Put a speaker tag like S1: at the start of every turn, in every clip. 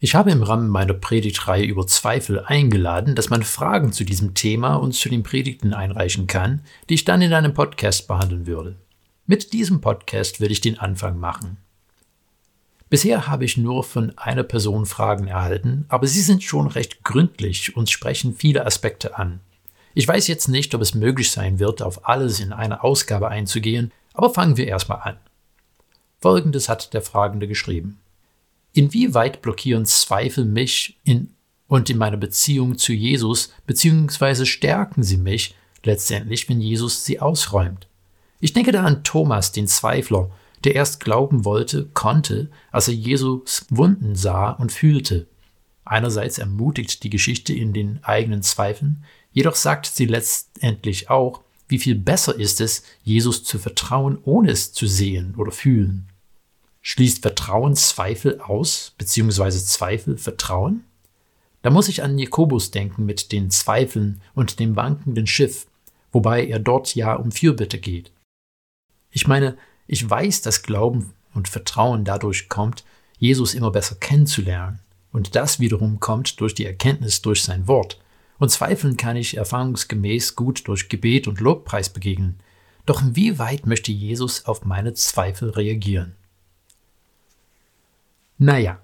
S1: Ich habe im Rahmen meiner Predigtreihe über Zweifel eingeladen, dass man Fragen zu diesem Thema und zu den Predigten einreichen kann, die ich dann in einem Podcast behandeln würde. Mit diesem Podcast werde ich den Anfang machen. Bisher habe ich nur von einer Person Fragen erhalten, aber sie sind schon recht gründlich und sprechen viele Aspekte an. Ich weiß jetzt nicht, ob es möglich sein wird, auf alles in einer Ausgabe einzugehen, aber fangen wir erstmal an. Folgendes hat der Fragende geschrieben. Inwieweit blockieren Zweifel mich in und in meiner Beziehung zu Jesus, beziehungsweise stärken sie mich letztendlich, wenn Jesus sie ausräumt? Ich denke da an Thomas, den Zweifler, der erst glauben wollte, konnte, als er Jesus Wunden sah und fühlte. Einerseits ermutigt die Geschichte in den eigenen Zweifeln, jedoch sagt sie letztendlich auch, wie viel besser ist es, Jesus zu vertrauen, ohne es zu sehen oder fühlen. Schließt Vertrauen Zweifel aus, beziehungsweise Zweifel Vertrauen? Da muss ich an Jakobus denken mit den Zweifeln und dem wankenden Schiff, wobei er dort ja um Fürbitte geht. Ich meine, ich weiß, dass Glauben und Vertrauen dadurch kommt, Jesus immer besser kennenzulernen. Und das wiederum kommt durch die Erkenntnis durch sein Wort. Und Zweifeln kann ich erfahrungsgemäß gut durch Gebet und Lobpreis begegnen. Doch inwieweit möchte Jesus auf meine Zweifel reagieren? Naja,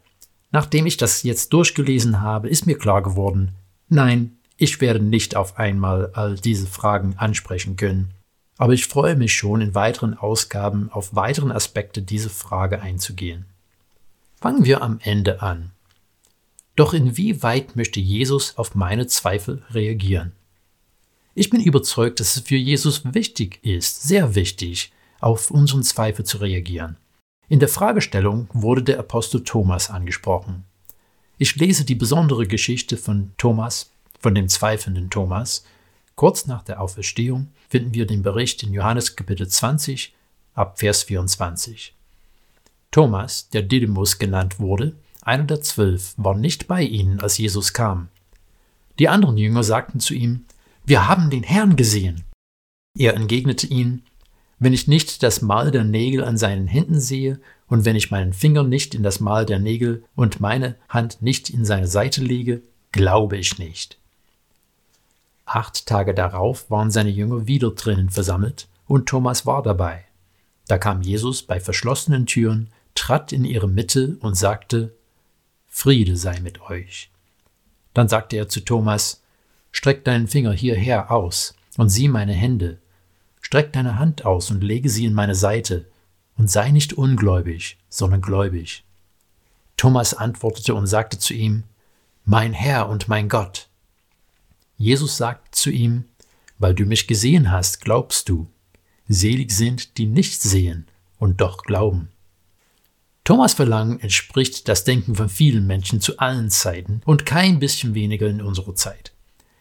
S1: nachdem ich das jetzt durchgelesen habe, ist mir klar geworden, nein, ich werde nicht auf einmal all diese Fragen ansprechen können. Aber ich freue mich schon, in weiteren Ausgaben auf weiteren Aspekte dieser Frage einzugehen. Fangen wir am Ende an. Doch inwieweit möchte Jesus auf meine Zweifel reagieren? Ich bin überzeugt, dass es für Jesus wichtig ist, sehr wichtig, auf unseren Zweifel zu reagieren. In der Fragestellung wurde der Apostel Thomas angesprochen. Ich lese die besondere Geschichte von Thomas, von dem zweifelnden Thomas. Kurz nach der Auferstehung finden wir den Bericht in Johannes Kapitel 20 ab Vers 24. Thomas, der Didymus genannt wurde, einer der zwölf, war nicht bei ihnen, als Jesus kam. Die anderen Jünger sagten zu ihm, Wir haben den Herrn gesehen. Er entgegnete ihnen, wenn ich nicht das Mal der Nägel an seinen Händen sehe und wenn ich meinen Finger nicht in das Mal der Nägel und meine Hand nicht in seine Seite lege, glaube ich nicht. Acht Tage darauf waren seine Jünger wieder drinnen versammelt und Thomas war dabei. Da kam Jesus bei verschlossenen Türen, trat in ihre Mitte und sagte, Friede sei mit euch. Dann sagte er zu Thomas, Streck deinen Finger hierher aus und sieh meine Hände, Streck deine Hand aus und lege sie in meine Seite, und sei nicht ungläubig, sondern gläubig. Thomas antwortete und sagte zu ihm, Mein Herr und mein Gott. Jesus sagte zu ihm, Weil du mich gesehen hast, glaubst du. Selig sind, die nicht sehen und doch glauben. Thomas Verlangen entspricht das Denken von vielen Menschen zu allen Zeiten und kein bisschen weniger in unserer Zeit.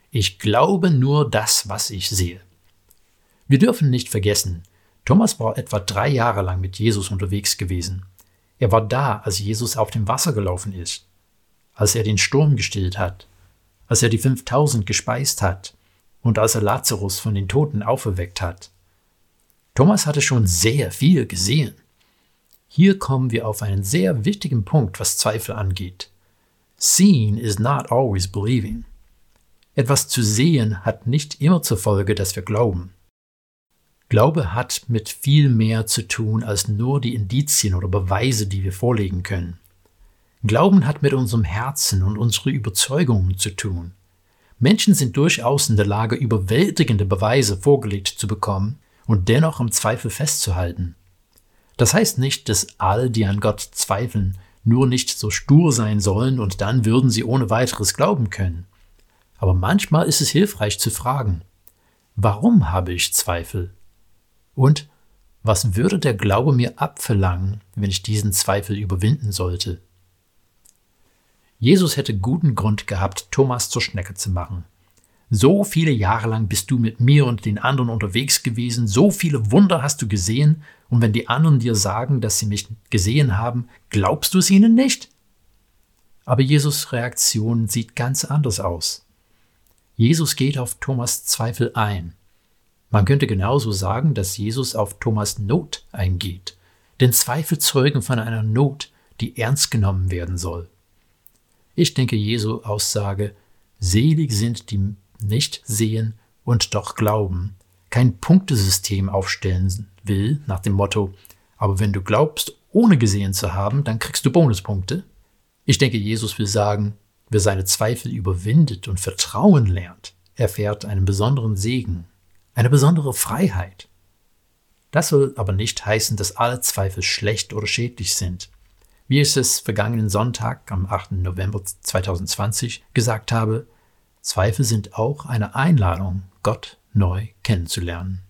S1: Ich glaube nur das, was ich sehe. Wir dürfen nicht vergessen, Thomas war etwa drei Jahre lang mit Jesus unterwegs gewesen. Er war da, als Jesus auf dem Wasser gelaufen ist, als er den Sturm gestillt hat, als er die 5000 gespeist hat und als er Lazarus von den Toten auferweckt hat. Thomas hatte schon sehr viel gesehen. Hier kommen wir auf einen sehr wichtigen Punkt, was Zweifel angeht. Seeing is not always believing. Etwas zu sehen hat nicht immer zur Folge, dass wir glauben. Glaube hat mit viel mehr zu tun als nur die Indizien oder Beweise, die wir vorlegen können. Glauben hat mit unserem Herzen und unseren Überzeugungen zu tun. Menschen sind durchaus in der Lage, überwältigende Beweise vorgelegt zu bekommen und dennoch am Zweifel festzuhalten. Das heißt nicht, dass all, die an Gott zweifeln, nur nicht so stur sein sollen und dann würden sie ohne weiteres glauben können. Aber manchmal ist es hilfreich zu fragen, warum habe ich Zweifel? Und was würde der Glaube mir abverlangen, wenn ich diesen Zweifel überwinden sollte? Jesus hätte guten Grund gehabt, Thomas zur Schnecke zu machen. So viele Jahre lang bist du mit mir und den anderen unterwegs gewesen, so viele Wunder hast du gesehen, und wenn die anderen dir sagen, dass sie mich gesehen haben, glaubst du es ihnen nicht? Aber Jesus Reaktion sieht ganz anders aus. Jesus geht auf Thomas Zweifel ein. Man könnte genauso sagen, dass Jesus auf Thomas Not eingeht, denn Zweifel zeugen von einer Not, die ernst genommen werden soll. Ich denke, Jesu Aussage, selig sind die nicht sehen und doch glauben, kein Punktesystem aufstellen will, nach dem Motto, aber wenn du glaubst, ohne gesehen zu haben, dann kriegst du Bonuspunkte. Ich denke, Jesus will sagen, wer seine Zweifel überwindet und Vertrauen lernt, erfährt einen besonderen Segen, eine besondere Freiheit. Das soll aber nicht heißen, dass alle Zweifel schlecht oder schädlich sind. Wie ich es vergangenen Sonntag am 8. November 2020 gesagt habe, Zweifel sind auch eine Einladung, Gott neu kennenzulernen.